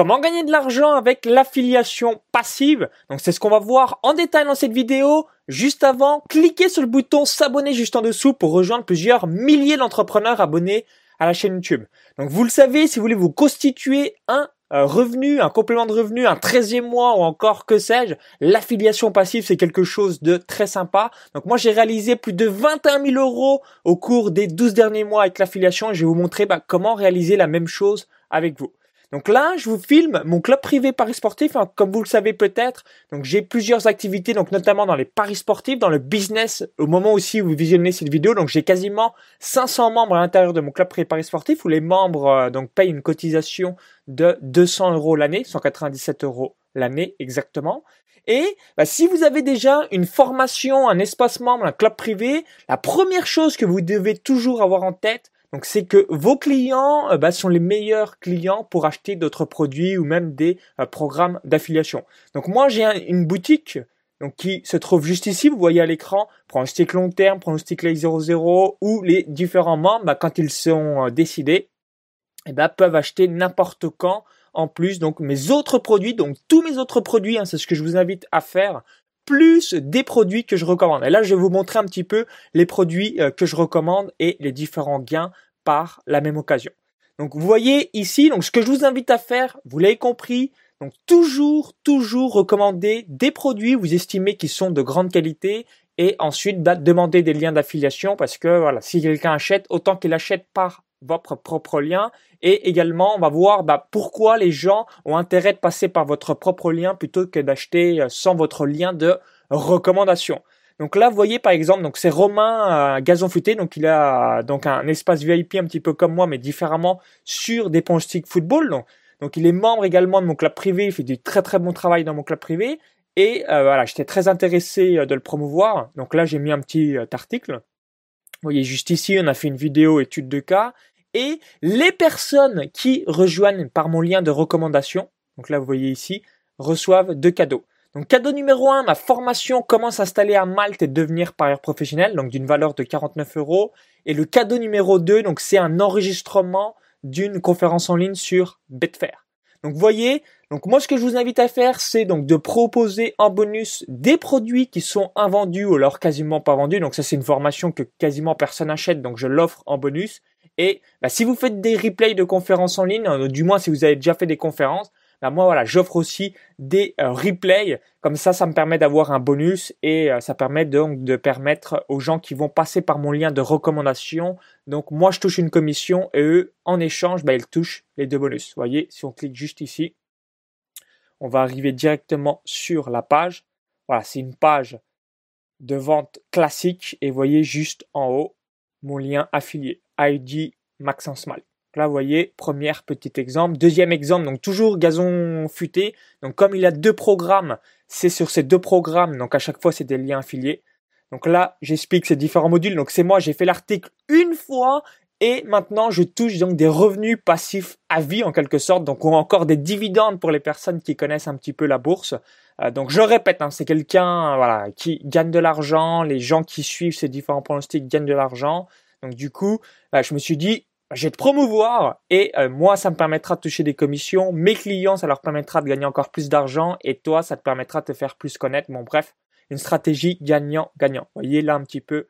comment gagner de l'argent avec l'affiliation passive? Donc c'est ce qu'on va voir en détail dans cette vidéo. Juste avant, cliquez sur le bouton s'abonner juste en dessous pour rejoindre plusieurs milliers d'entrepreneurs abonnés à la chaîne YouTube. Donc vous le savez, si vous voulez vous constituer un euh, revenu, un complément de revenu, un 13e mois ou encore que sais-je, l'affiliation passive c'est quelque chose de très sympa. Donc moi j'ai réalisé plus de 21 000 euros au cours des 12 derniers mois avec l'affiliation et je vais vous montrer bah, comment réaliser la même chose avec vous. Donc là, je vous filme mon club privé Paris sportif, hein, comme vous le savez peut-être. Donc j'ai plusieurs activités, donc notamment dans les paris sportifs, dans le business. Au moment aussi où vous visionnez cette vidéo, donc j'ai quasiment 500 membres à l'intérieur de mon club privé Paris sportif, où les membres euh, donc payent une cotisation de 200 euros l'année, 197 euros l'année exactement. Et bah, si vous avez déjà une formation, un espace membre, un club privé, la première chose que vous devez toujours avoir en tête, donc c'est que vos clients euh, bah, sont les meilleurs clients pour acheter d'autres produits ou même des euh, programmes d'affiliation. Donc moi j'ai une boutique donc qui se trouve juste ici, vous voyez à l'écran, pronostic long terme, pronostic lay 00 où les différents membres bah, quand ils sont euh, décidés eh ben, peuvent acheter n'importe quand en plus donc mes autres produits, donc tous mes autres produits, hein, c'est ce que je vous invite à faire plus des produits que je recommande. Et là, je vais vous montrer un petit peu les produits euh, que je recommande et les différents gains par la même occasion. Donc, vous voyez ici, donc ce que je vous invite à faire, vous l'avez compris, donc toujours, toujours recommander des produits vous estimez qui sont de grande qualité et ensuite bah, demander des liens d'affiliation parce que voilà, si quelqu'un achète, autant qu'il achète par votre propre lien et également on va voir bah, pourquoi les gens ont intérêt de passer par votre propre lien plutôt que d'acheter euh, sans votre lien de recommandation. Donc là, vous voyez par exemple, donc c'est Romain euh, Gazon Futé, donc il a donc un espace VIP un petit peu comme moi, mais différemment sur des stick football. Donc, donc il est membre également de mon club privé, il fait du très très bon travail dans mon club privé. Et euh, voilà, j'étais très intéressé de le promouvoir. Donc là, j'ai mis un petit article. Vous voyez juste ici, on a fait une vidéo étude de cas et les personnes qui rejoignent par mon lien de recommandation, donc là vous voyez ici, reçoivent deux cadeaux. Donc cadeau numéro un, ma formation comment s'installer à Malte et devenir parieur professionnel, donc d'une valeur de 49 euros. Et le cadeau numéro 2, donc c'est un enregistrement d'une conférence en ligne sur Betfair. Donc vous voyez, donc moi ce que je vous invite à faire, c'est donc de proposer en bonus des produits qui sont invendus ou alors quasiment pas vendus. Donc ça c'est une formation que quasiment personne n'achète, donc je l'offre en bonus. Et bah, si vous faites des replays de conférences en ligne, euh, du moins si vous avez déjà fait des conférences, bah, moi voilà, j'offre aussi des euh, replays. Comme ça, ça me permet d'avoir un bonus et euh, ça permet donc de permettre aux gens qui vont passer par mon lien de recommandation. Donc moi, je touche une commission et eux, en échange, bah, ils touchent les deux bonus. Vous voyez, si on clique juste ici, on va arriver directement sur la page. Voilà, c'est une page de vente classique et vous voyez juste en haut mon lien affilié. ID Maxence Mal. Là, vous voyez, premier petit exemple. Deuxième exemple, donc toujours gazon futé. Donc comme il a deux programmes, c'est sur ces deux programmes. Donc à chaque fois, c'est des liens affiliés. Donc là, j'explique ces différents modules. Donc c'est moi, j'ai fait l'article une fois et maintenant je touche donc des revenus passifs à vie en quelque sorte. Donc on a encore des dividendes pour les personnes qui connaissent un petit peu la bourse. Euh, donc je répète, hein, c'est quelqu'un voilà qui gagne de l'argent. Les gens qui suivent ces différents pronostics gagnent de l'argent. Donc du coup, bah, je me suis dit, je vais te promouvoir et euh, moi, ça me permettra de toucher des commissions. Mes clients, ça leur permettra de gagner encore plus d'argent et toi, ça te permettra de te faire plus connaître. Bon, bref, une stratégie gagnant-gagnant. Voyez là un petit peu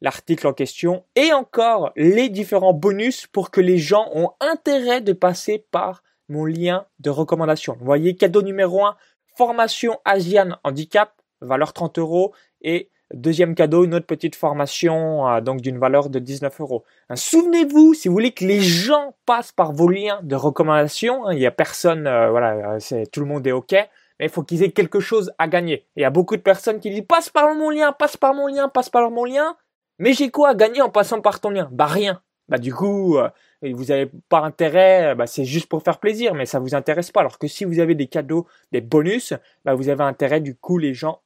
l'article en question et encore les différents bonus pour que les gens ont intérêt de passer par mon lien de recommandation. Vous voyez, cadeau numéro 1, formation Asian Handicap, valeur 30 euros et Deuxième cadeau, une autre petite formation euh, donc d'une valeur de 19 euros. Hein, souvenez-vous, si vous voulez que les gens passent par vos liens de recommandation, hein, il y a personne, euh, voilà, c'est tout le monde est ok, mais il faut qu'ils aient quelque chose à gagner. il y a beaucoup de personnes qui disent passe par mon lien, passe par mon lien, passe par mon lien. Mais j'ai quoi à gagner en passant par ton lien? Bah rien. Bah du coup, euh, vous n'avez pas intérêt, bah, c'est juste pour faire plaisir, mais ça vous intéresse pas. Alors que si vous avez des cadeaux, des bonus, bah, vous avez intérêt. Du coup, les gens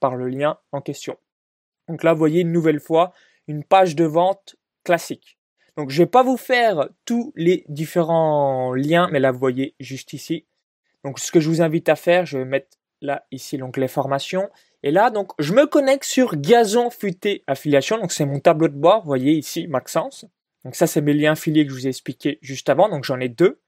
par le lien en question. Donc là, vous voyez une nouvelle fois une page de vente classique. Donc je vais pas vous faire tous les différents liens, mais là vous voyez juste ici. Donc ce que je vous invite à faire, je vais mettre là ici l'onglet formation. Et là donc je me connecte sur Gazon Futé Affiliation. Donc c'est mon tableau de bord, voyez ici Maxence. Donc ça c'est mes liens affiliés que je vous ai expliqué juste avant. Donc j'en ai deux.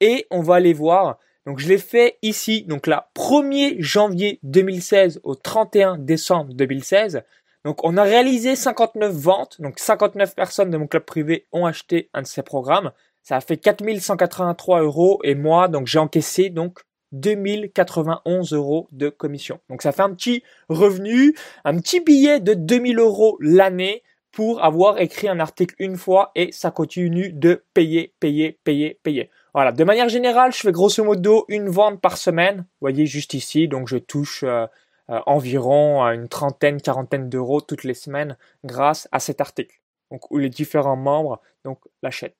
et on va aller voir. Donc je l'ai fait ici, donc là, 1er janvier 2016 au 31 décembre 2016. Donc on a réalisé 59 ventes, donc 59 personnes de mon club privé ont acheté un de ces programmes. Ça a fait 4183 euros et moi, donc j'ai encaissé donc 2091 euros de commission. Donc ça fait un petit revenu, un petit billet de 2000 euros l'année pour avoir écrit un article une fois et ça continue de payer, payer, payer, payer. Voilà. De manière générale, je fais grosso modo une vente par semaine. Vous voyez juste ici, donc je touche euh, euh, environ une trentaine, quarantaine d'euros toutes les semaines grâce à cet article. Donc où les différents membres donc l'achètent.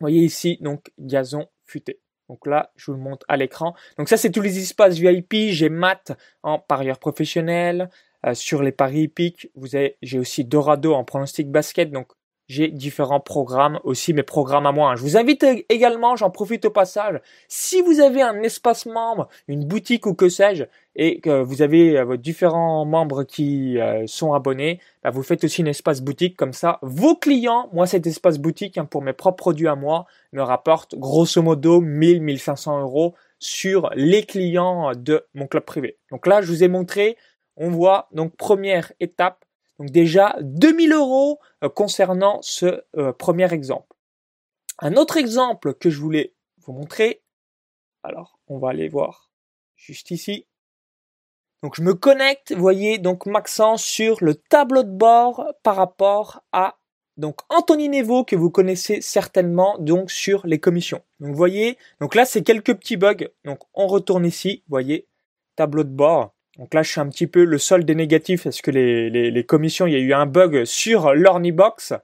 Vous voyez ici donc gazon futé. Donc là, je vous le montre à l'écran. Donc ça, c'est tous les espaces VIP. J'ai Matt en parieur professionnel. Euh, sur les paris hippiques, vous avez, j'ai aussi Dorado en pronostic basket. Donc j'ai différents programmes, aussi mes programmes à moi. Je vous invite également, j'en profite au passage, si vous avez un espace membre, une boutique ou que sais-je, et que vous avez euh, vos différents membres qui euh, sont abonnés, bah, vous faites aussi un espace boutique comme ça. Vos clients, moi cet espace boutique hein, pour mes propres produits à moi, me rapporte grosso modo 1000-1500 euros sur les clients de mon club privé. Donc là, je vous ai montré, on voit donc première étape, donc déjà 2000 euros euh, concernant ce euh, premier exemple. Un autre exemple que je voulais vous montrer, alors on va aller voir juste ici. Donc je me connecte, voyez donc Maxence sur le tableau de bord par rapport à donc Anthony Nevo que vous connaissez certainement donc sur les commissions. Donc vous voyez, donc là c'est quelques petits bugs. Donc on retourne ici, voyez, tableau de bord. Donc là, je suis un petit peu le solde des négatifs parce que les, les, commissions, il y a eu un bug sur l'Ornibox.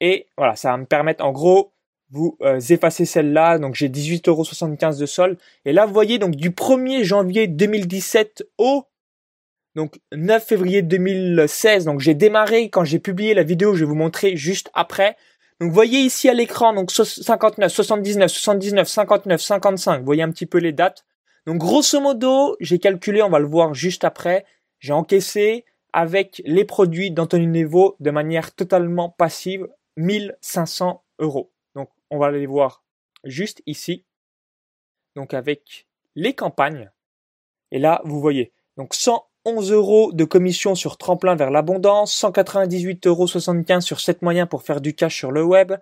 Et voilà, ça va me permettre, en gros, vous euh, effacez celle-là. Donc j'ai 18,75€ de solde. Et là, vous voyez, donc du 1er janvier 2017 au donc 9 février 2016. Donc j'ai démarré quand j'ai publié la vidéo, je vais vous montrer juste après. Donc vous voyez ici à l'écran, donc 59, 79, 79, 59, 55. Vous voyez un petit peu les dates. Donc grosso modo, j'ai calculé, on va le voir juste après, j'ai encaissé avec les produits d'Anthony Nevo de manière totalement passive 1500 euros. Donc on va les voir juste ici. Donc avec les campagnes. Et là, vous voyez. Donc 111 euros de commission sur tremplin vers l'abondance, 198,75 euros sur 7 moyens pour faire du cash sur le web,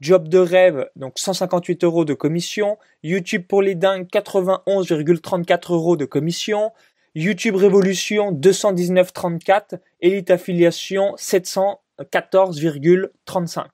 Job de rêve, donc 158 euros de commission. YouTube pour les dingues, 91,34 euros de commission. YouTube Révolution, 219,34. Elite Affiliation, 714,35.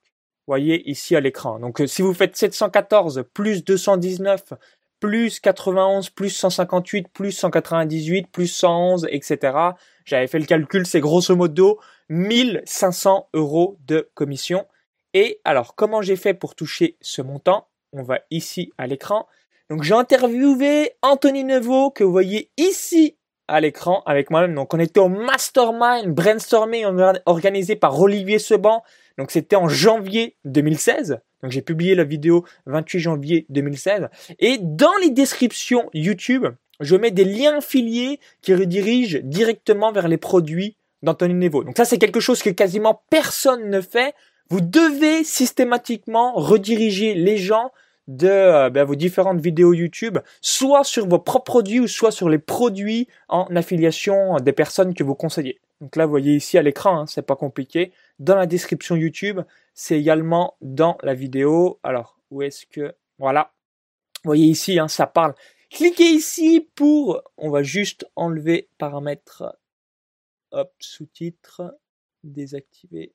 Voyez ici à l'écran. Donc euh, si vous faites 714 plus 219 plus 91 plus 158 plus 198 plus 111 etc. J'avais fait le calcul, c'est grosso modo 1500 euros de commission. Et alors, comment j'ai fait pour toucher ce montant? On va ici à l'écran. Donc, j'ai interviewé Anthony Neveu, que vous voyez ici à l'écran avec moi-même. Donc, on était au Mastermind Brainstorming organisé par Olivier Seban. Donc, c'était en janvier 2016. Donc, j'ai publié la vidéo 28 janvier 2016. Et dans les descriptions YouTube, je mets des liens affiliés qui redirigent directement vers les produits d'Anthony Nevo. Donc ça, c'est quelque chose que quasiment personne ne fait. Vous devez systématiquement rediriger les gens de euh, ben, vos différentes vidéos YouTube, soit sur vos propres produits ou soit sur les produits en affiliation des personnes que vous conseillez. Donc là, vous voyez ici à l'écran, hein, c'est pas compliqué. Dans la description YouTube, c'est également dans la vidéo. Alors, où est-ce que... Voilà. Vous voyez ici, hein, ça parle. Cliquez ici pour... On va juste enlever paramètres. Hop, sous-titres. Désactiver.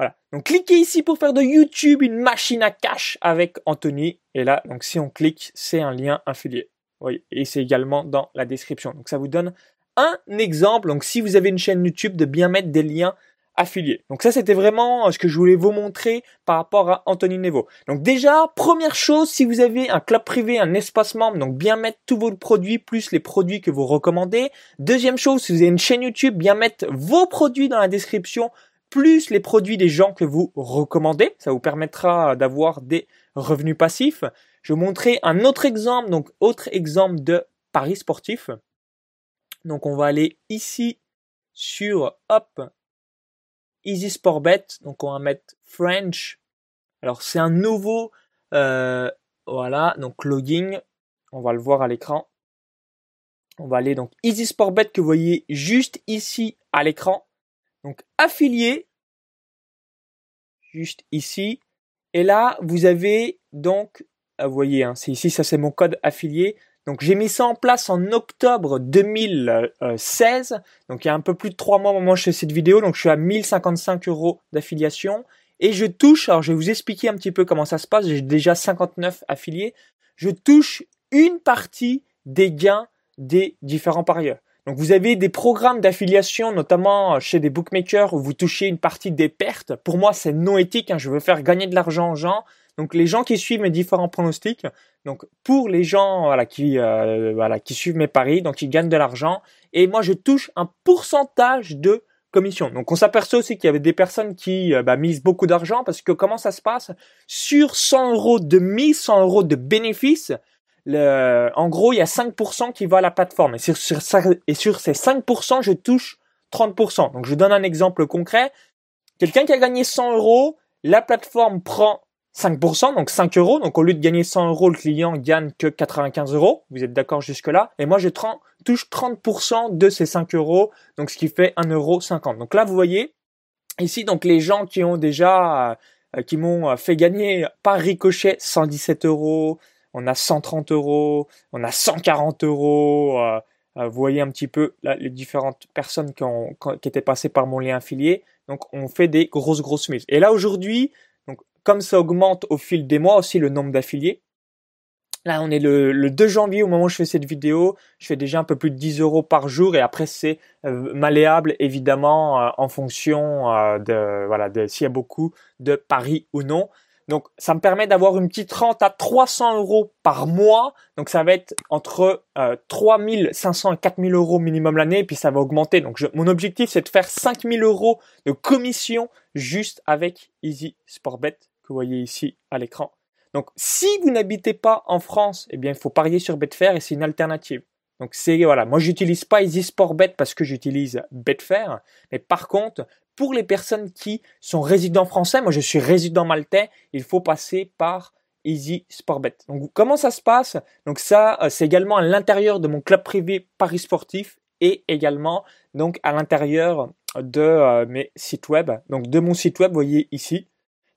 Voilà. Donc cliquez ici pour faire de YouTube une machine à cash avec Anthony. Et là, donc si on clique, c'est un lien affilié. Oui, et c'est également dans la description. Donc ça vous donne un exemple. Donc si vous avez une chaîne YouTube, de bien mettre des liens affiliés. Donc ça, c'était vraiment ce que je voulais vous montrer par rapport à Anthony Nevo. Donc déjà, première chose, si vous avez un club privé, un espace membre, donc bien mettre tous vos produits plus les produits que vous recommandez. Deuxième chose, si vous avez une chaîne YouTube, bien mettre vos produits dans la description plus les produits des gens que vous recommandez. Ça vous permettra d'avoir des revenus passifs. Je vais vous montrer un autre exemple, donc autre exemple de paris sportif. Donc on va aller ici sur hop Easy Sport Bet. Donc on va mettre French. Alors c'est un nouveau euh, Voilà, donc login. On va le voir à l'écran. On va aller donc Easy Sportbet que vous voyez juste ici à l'écran. Donc affilié. Juste ici. Et là, vous avez donc, euh, vous voyez, hein, c'est ici, ça c'est mon code affilié. Donc j'ai mis ça en place en octobre 2016. Donc il y a un peu plus de trois mois au moment où je fais cette vidéo. Donc je suis à 1055 euros d'affiliation. Et je touche, alors je vais vous expliquer un petit peu comment ça se passe. J'ai déjà 59 affiliés. Je touche une partie des gains des différents parieurs. Donc vous avez des programmes d'affiliation, notamment chez des bookmakers, où vous touchez une partie des pertes. Pour moi, c'est non éthique. Hein. Je veux faire gagner de l'argent aux gens. Donc les gens qui suivent mes différents pronostics, donc pour les gens voilà, qui, euh, voilà, qui suivent mes paris, donc ils gagnent de l'argent. Et moi, je touche un pourcentage de commission. Donc on s'aperçoit aussi qu'il y avait des personnes qui euh, bah, misent beaucoup d'argent parce que comment ça se passe? Sur 100 euros de mise, 100 euros de bénéfice, le, en gros, il y a 5% qui va à la plateforme. Et sur, sur ces 5%, je touche 30%. Donc, je donne un exemple concret. Quelqu'un qui a gagné 100 euros, la plateforme prend 5%, donc 5 euros. Donc, au lieu de gagner 100 euros, le client gagne que 95 euros. Vous êtes d'accord jusque-là? Et moi, je touche 30% de ces 5 euros. Donc, ce qui fait 1,50 euro. Donc là, vous voyez, ici, donc, les gens qui ont déjà, euh, qui m'ont fait gagner par ricochet 117 euros, on a 130 euros, on a 140 euros. Euh, euh, vous voyez un petit peu les différentes personnes qui, ont, qui étaient passées par mon lien affilié. Donc on fait des grosses grosses mises. Et là aujourd'hui, donc comme ça augmente au fil des mois aussi le nombre d'affiliés. Là on est le, 2 janvier au moment où je fais cette vidéo. Je fais déjà un peu plus de 10 euros par jour et après c'est euh, malléable évidemment en fonction de voilà de s'il y a beaucoup de paris ou non. Donc, ça me permet d'avoir une petite rente à 300 euros par mois. Donc, ça va être entre euh, 3500 et 4000 euros minimum l'année, puis ça va augmenter. Donc, mon objectif, c'est de faire 5000 euros de commission juste avec Easy Sportbet, que vous voyez ici à l'écran. Donc, si vous n'habitez pas en France, eh bien, il faut parier sur Betfair et c'est une alternative. Donc c'est voilà, moi j'utilise pas Easy Sportbet parce que j'utilise Betfair, mais par contre, pour les personnes qui sont résidents français, moi je suis résident maltais, il faut passer par Easy Sportbet. Donc comment ça se passe? Donc ça, euh, c'est également à l'intérieur de mon club privé Paris Sportif et également donc à l'intérieur de euh, mes sites web. Donc de mon site web, vous voyez ici.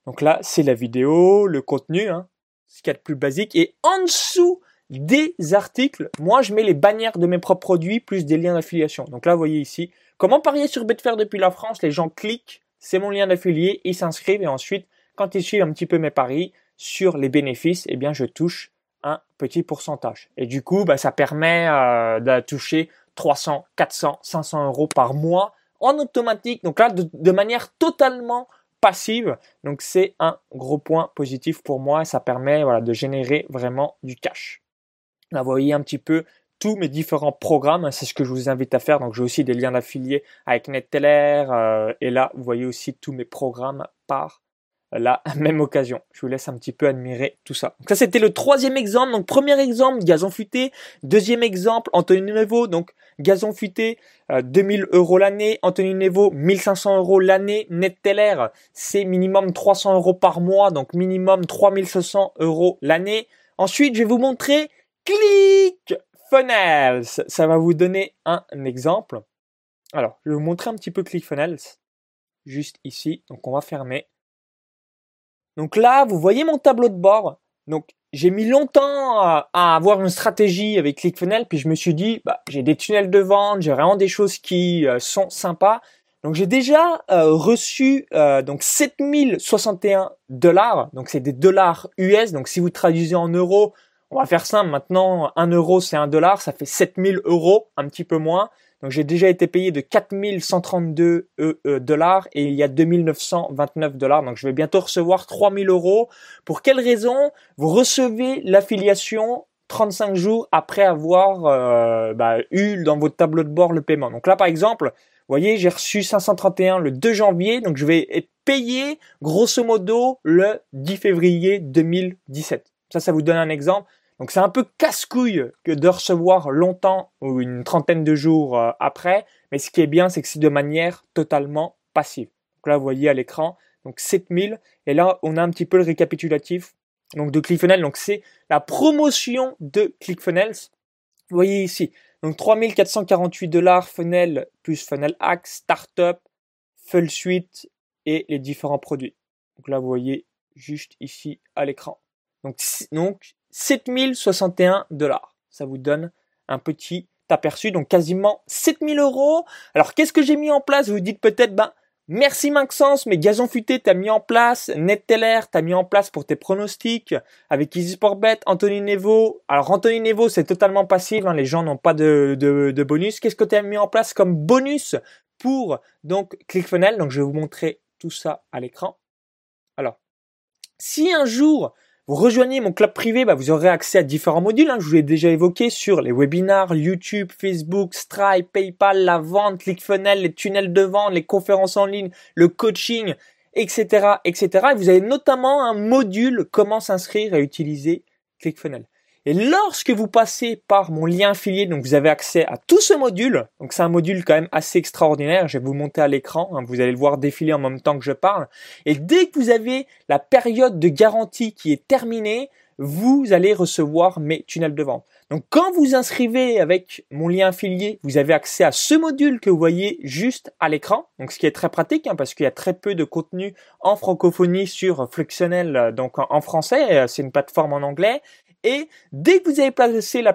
Donc là, c'est la vidéo, le contenu, hein, ce qu'il y a de plus basique. Et en dessous des articles, moi je mets les bannières de mes propres produits plus des liens d'affiliation. Donc là, vous voyez ici, Comment parier sur Betfair depuis la France? Les gens cliquent, c'est mon lien d'affilié, ils s'inscrivent et ensuite, quand ils suivent un petit peu mes paris sur les bénéfices, eh bien, je touche un petit pourcentage. Et du coup, bah, ça permet euh, de toucher 300, 400, 500 euros par mois en automatique. Donc là, de, manière totalement passive. Donc c'est un gros point positif pour moi ça permet de générer vraiment du cash. Là, vous voyez un petit peu tous mes différents programmes. C'est ce que je vous invite à faire. Donc, j'ai aussi des liens d'affiliés avec NetTeller. Euh, et là, vous voyez aussi tous mes programmes par la même occasion. Je vous laisse un petit peu admirer tout ça. Donc ça, c'était le troisième exemple. Donc, premier exemple, gazon futé. Deuxième exemple, Anthony Nevo. Donc, gazon futé, 2000 euh, euros l'année. Anthony Nevo, 1500 euros l'année. NetTeller, c'est minimum 300 euros par mois. Donc, minimum 3500 euros l'année. Ensuite, je vais vous montrer Click ClickFunnels. Ça va vous donner un exemple. Alors, je vais vous montrer un petit peu ClickFunnels. Juste ici. Donc, on va fermer. Donc là, vous voyez mon tableau de bord. Donc, j'ai mis longtemps à, avoir une stratégie avec ClickFunnels, puis je me suis dit, bah, j'ai des tunnels de vente, j'ai vraiment des choses qui euh, sont sympas. Donc j'ai déjà euh, reçu euh, donc 7061 dollars, donc c'est des dollars US. Donc si vous traduisez en euros, on va faire simple, maintenant 1 euro c'est 1 dollar, ça fait 7000 euros, un petit peu moins. Donc j'ai déjà été payé de 4132 euh, euh, dollars et il y a 2929 dollars. Donc je vais bientôt recevoir 3000 euros. Pour quelle raison Vous recevez l'affiliation 35 jours après avoir euh, bah, eu dans votre tableau de bord le paiement? Donc là par exemple, vous voyez, j'ai reçu 531 le 2 janvier, donc je vais être payé grosso modo le 10 février 2017. Ça, ça vous donne un exemple. Donc c'est un peu casse-couille que de recevoir longtemps ou une trentaine de jours euh, après, mais ce qui est bien, c'est que c'est de manière totalement passive. Donc là, vous voyez à l'écran, donc 7000, et là, on a un petit peu le récapitulatif donc de ClickFunnels. Donc c'est la promotion de ClickFunnels. Vous voyez ici, donc 3448 dollars funnel plus funnel startup, full suite et les différents produits. Donc là, vous voyez juste ici à l'écran. Donc, donc 7061 dollars. Ça vous donne un petit aperçu, donc quasiment 7000 euros. Alors, qu'est-ce que j'ai mis en place? Vous dites peut-être, ben, Merci Maxence, mais Gazon Futé t'as mis en place, NetTeller t'as mis en place pour tes pronostics, avec EasySportBet, Anthony Nevo. Alors Anthony Nevo c'est totalement passif, hein, les gens n'ont pas de, bonus. Qu'est-ce que tu as mis en place comme bonus pour donc Donc je vais vous montrer tout ça à l'écran. Alors, si un jour vous rejoignez mon club privé, bah, vous aurez accès à différents modules. Hein, je vous l'ai déjà évoqué sur les webinars, YouTube, Facebook, Stripe, PayPal, la vente, ClickFunnels, les tunnels de vente, les conférences en ligne, le coaching, etc., etc. Et vous avez notamment un module comment s'inscrire et utiliser ClickFunnels. Et lorsque vous passez par mon lien affilié, donc vous avez accès à tout ce module. Donc c'est un module quand même assez extraordinaire. Je vais vous monter à l'écran. Hein, vous allez le voir défiler en même temps que je parle. Et dès que vous avez la période de garantie qui est terminée, vous allez recevoir mes tunnels de vente. Donc quand vous inscrivez avec mon lien affilié, vous avez accès à ce module que vous voyez juste à l'écran. Donc ce qui est très pratique hein, parce qu'il y a très peu de contenu en francophonie sur Fluxionel, donc en français. C'est une plateforme en anglais. Et dès que vous avez placé la,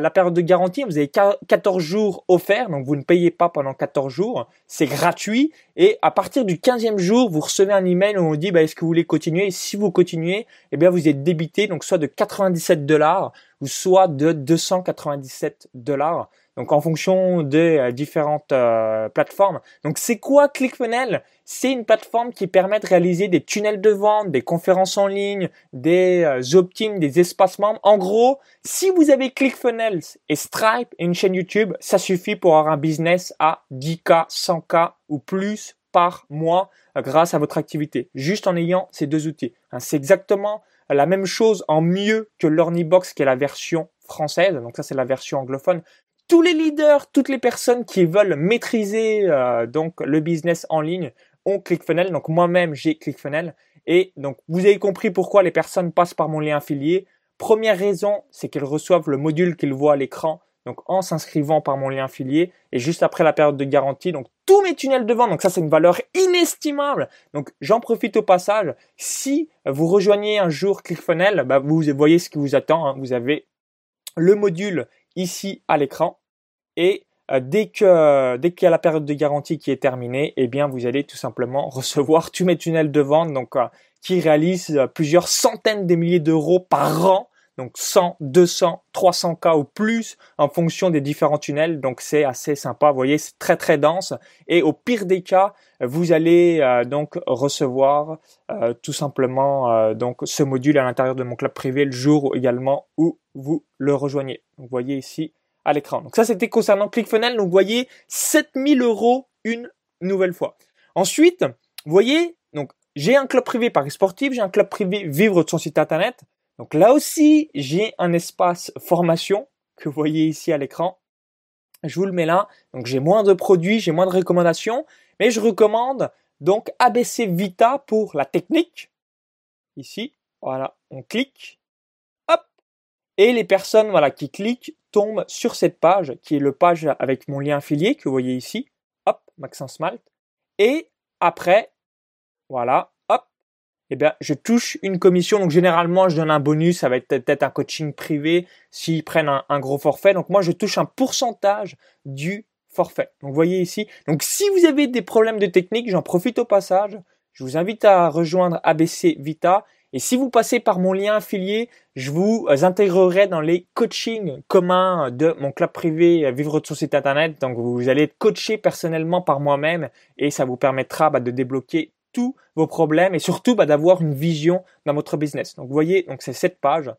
la, période de garantie, vous avez 14 jours offerts, donc vous ne payez pas pendant 14 jours, c'est gratuit. Et à partir du 15e jour, vous recevez un email où on dit bah, est-ce que vous voulez continuer? Si vous continuez, eh bien vous êtes débité, donc soit de 97 dollars ou soit de 297 dollars donc en fonction des euh, différentes euh, plateformes. Donc c'est quoi ClickFunnels? C'est une plateforme qui permet de réaliser des tunnels de vente, des conférences en ligne, des euh, opt-in, des espaces membres. En gros, si vous avez ClickFunnels et Stripe et une chaîne YouTube, ça suffit pour avoir un business à 10K, 100K ou plus par mois grâce à votre activité, juste en ayant ces deux outils. Hein, c'est exactement la même chose en mieux que l'Ornibox qui est la version française, donc ça c'est la version anglophone tous les leaders, toutes les personnes qui veulent maîtriser euh, donc le business en ligne ont ClickFunnels. Donc moi-même j'ai ClickFunnels et donc vous avez compris pourquoi les personnes passent par mon lien affilié. Première raison, c'est qu'elles reçoivent le module qu'ils voient à l'écran. Donc en s'inscrivant par mon lien affilié et juste après la période de garantie, donc tous mes tunnels de vente, donc ça c'est une valeur inestimable. Donc j'en profite au passage. Si vous rejoignez un jour ClickFunnels, bah, vous voyez ce qui vous attend. Hein. Vous avez le module ici à l'écran. Et euh, dès que dès qu'il y a la période de garantie qui est terminée, eh bien vous allez tout simplement recevoir tous mes tunnels de vente donc euh, qui réalisent euh, plusieurs centaines de milliers d'euros par an. Donc 100, 200, 300 k ou plus en fonction des différents tunnels. Donc c'est assez sympa. Vous voyez, c'est très très dense. Et au pire des cas, vous allez donc recevoir tout simplement donc ce module à l'intérieur de mon club privé le jour également où vous le rejoignez. vous voyez ici à l'écran. Donc ça, c'était concernant ClickFunnels. Donc vous voyez 7000 euros une nouvelle fois. Ensuite, vous voyez, donc j'ai un club privé Paris Sportif, j'ai un club privé Vivre de son site internet. Donc là aussi, j'ai un espace formation que vous voyez ici à l'écran. Je vous le mets là. Donc j'ai moins de produits, j'ai moins de recommandations, mais je recommande donc ABC Vita pour la technique. Ici, voilà, on clique et les personnes voilà, qui cliquent tombent sur cette page, qui est le page avec mon lien affilié que vous voyez ici. Hop, Maxence Malt. Et après, voilà, hop, eh bien, je touche une commission. Donc, généralement, je donne un bonus. Ça va être peut-être un coaching privé s'ils prennent un, gros forfait. Donc, moi, je touche un pourcentage du forfait. Donc, vous voyez ici. Donc, si vous avez des problèmes de technique, j'en profite au passage. Je vous invite à rejoindre ABC Vita et si vous passez par mon lien affilié, je vous intégrerai dans les coachings communs de mon club privé Vivre de son site internet. Donc vous allez être coaché personnellement par moi-même et ça vous permettra bah, de débloquer tous vos problèmes et surtout bah, d'avoir une vision dans votre business. Donc vous voyez, donc c'est cette page.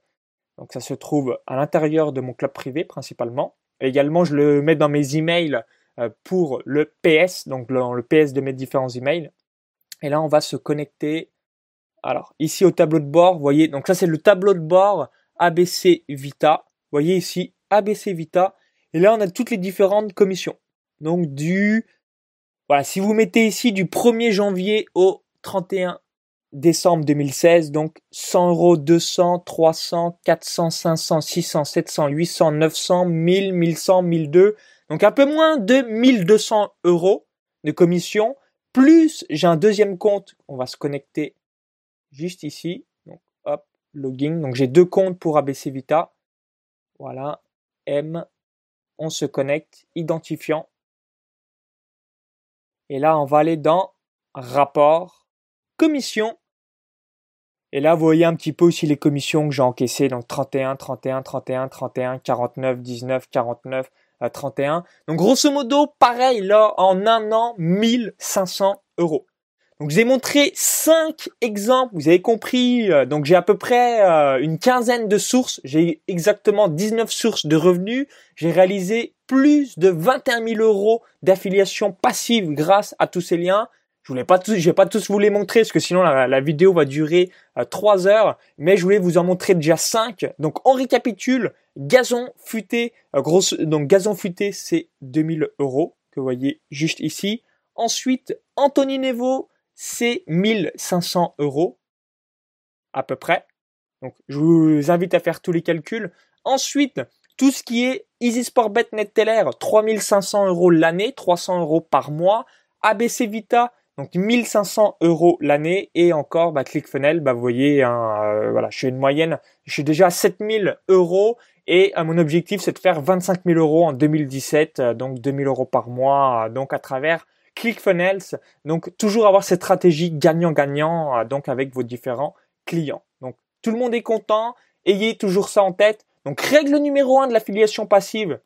Donc ça se trouve à l'intérieur de mon club privé principalement. Également, je le mets dans mes emails euh, pour le PS, donc le PS de mes différents emails. Et là, on va se connecter alors, ici au tableau de bord, vous voyez, donc ça c'est le tableau de bord ABC Vita. Vous voyez ici ABC Vita. Et là, on a toutes les différentes commissions. Donc du, voilà, si vous mettez ici du 1er janvier au 31 décembre 2016, donc 100 euros, 200, 300, 400, 500, 600, 700, 800, 900, 1000, 1100, 1002. Donc un peu moins de 1200 euros de commission. Plus j'ai un deuxième compte. On va se connecter juste ici. Donc hop, login. Donc j'ai deux comptes pour ABC Vita. Voilà. M. On se connecte. Identifiant. Et là, on va aller dans rapport, commission. Et là, vous voyez un petit peu aussi les commissions que j'ai encaissées. Donc 31, 31, 31, 31, 49, 19, 49, 31. Donc grosso modo, pareil, là, en un an, 1500 euros. Donc j'ai montré cinq exemples, vous avez compris, euh, donc j'ai à peu près euh, une quinzaine de sources, j'ai exactement 19 sources de revenus, j'ai réalisé plus de 21 000 euros d'affiliation passive grâce à tous ces liens. Je voulais pas tous, je vais pas tous vous les montrer parce que sinon la, vidéo va durer euh, 3 heures, mais je voulais vous en montrer déjà 5. Donc on récapitule, gazon futé, euh, grosse, donc gazon futé c'est 2000 euros que vous voyez juste ici. Ensuite, Anthony Nevo, c'est 1500 euros à peu près. Donc je vous invite à faire tous les calculs. Ensuite, tout ce qui est Easy Sport Bet Teller, 3500 euros l'année, 300 euros par mois. ABC Vita, donc 1500 euros l'année. Et encore, bah, ClickFunnels, bah, vous voyez, hein, euh, voilà, je suis une moyenne, je suis déjà à 7000 euros. Et euh, mon objectif, c'est de faire 25 000 euros en 2017, euh, donc 2000 euros par mois, donc à travers ClickFunnels. Donc toujours avoir cette stratégie gagnant-gagnant euh, donc avec vos différents clients. Donc tout le monde est content. Ayez toujours ça en tête. Donc règle numéro un de l'affiliation passive.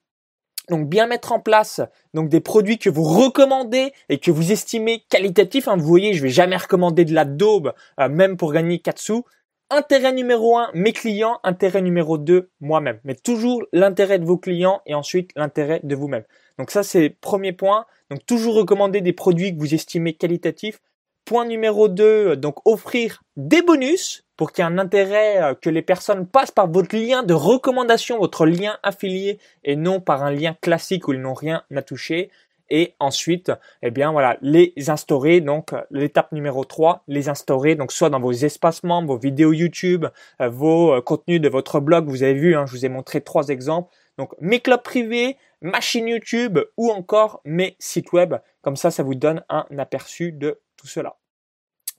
Donc bien mettre en place donc des produits que vous recommandez et que vous estimez qualitatifs. Hein, vous voyez, je vais jamais recommander de la daube, euh, même pour gagner 4 sous. Intérêt numéro un, mes clients. Intérêt numéro 2, moi-même. Mais toujours l'intérêt de vos clients et ensuite l'intérêt de vous-même. Donc ça, c'est premier point. Donc toujours recommander des produits que vous estimez qualitatifs. Point numéro 2, donc offrir des bonus pour qu'il y ait un intérêt euh, que les personnes passent par votre lien de recommandation, votre lien affilié et non par un lien classique où ils n'ont rien à toucher. Et ensuite, eh bien voilà, les instaurer. Donc l'étape numéro 3, les instaurer. Donc soit dans vos espaces membres, vos vidéos YouTube, euh, vos euh, contenus de votre blog. Vous avez vu, hein, je vous ai montré trois exemples. Donc mes clubs privés, ma chaîne YouTube ou encore mes sites web. Comme ça, ça vous donne un aperçu de tout cela.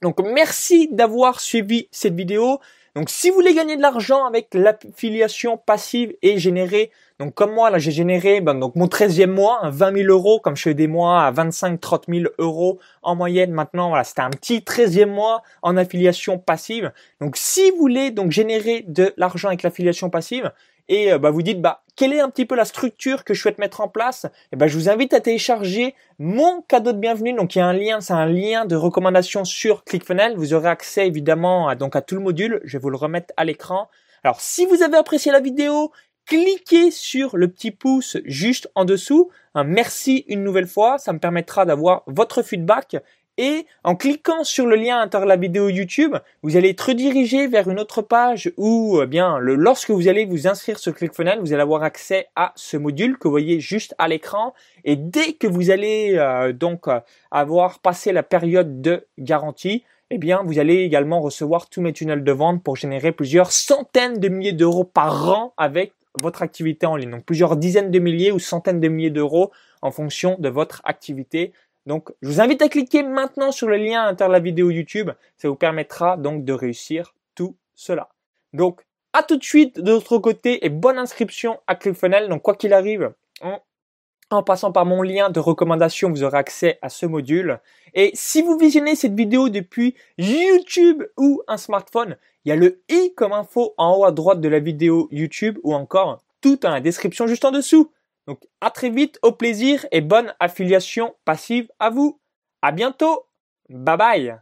Donc merci d'avoir suivi cette vidéo. Donc si vous voulez gagner de l'argent avec l'affiliation passive et générer, donc comme moi là j'ai généré ben, donc mon 13e mois, 20 hein, 000 euros, comme je fais des mois à 25-30 000 euros en moyenne maintenant, voilà c'était un petit 13e mois en affiliation passive. Donc si vous voulez donc générer de l'argent avec l'affiliation passive, et euh, bah, vous dites bah quelle est un petit peu la structure que je souhaite mettre en place, et eh ben je vous invite à télécharger mon cadeau de bienvenue. Donc il y a un lien, c'est un lien de recommandation sur ClickFunnels. Vous aurez accès évidemment donc à tout le module. Je vais vous le remettre à l'écran. Alors si vous avez apprécié la vidéo, cliquez sur le petit pouce juste en dessous. Un merci une nouvelle fois, ça me permettra d'avoir votre feedback et en cliquant sur le lien à la vidéo YouTube, vous allez être redirigé vers une autre page où, eh bien, lorsque vous allez vous inscrire sur ClickFunnels, vous allez avoir accès à ce module que vous voyez juste à l'écran. Et dès que vous allez euh, donc euh, avoir passé la période de garantie, eh bien, vous allez également recevoir tous mes tunnels de vente pour générer plusieurs centaines de milliers d'euros par an avec votre activité en ligne. Donc plusieurs dizaines de milliers ou centaines de milliers d'euros en fonction de votre activité. Donc, je vous invite à cliquer maintenant sur le lien à l'intérieur de la vidéo YouTube. Ça vous permettra donc de réussir tout cela. Donc, à tout de suite de l'autre côté et bonne inscription à ClickFunnels. Donc, quoi qu'il arrive, en, passant par mon lien de recommandation, vous aurez accès à ce module. Et si vous visionnez cette vidéo depuis YouTube ou un smartphone, il y a le i comme info en haut à droite de la vidéo YouTube ou encore tout dans la description juste en dessous. Donc à très vite, au plaisir et bonne affiliation passive à vous. À bientôt. Bye bye.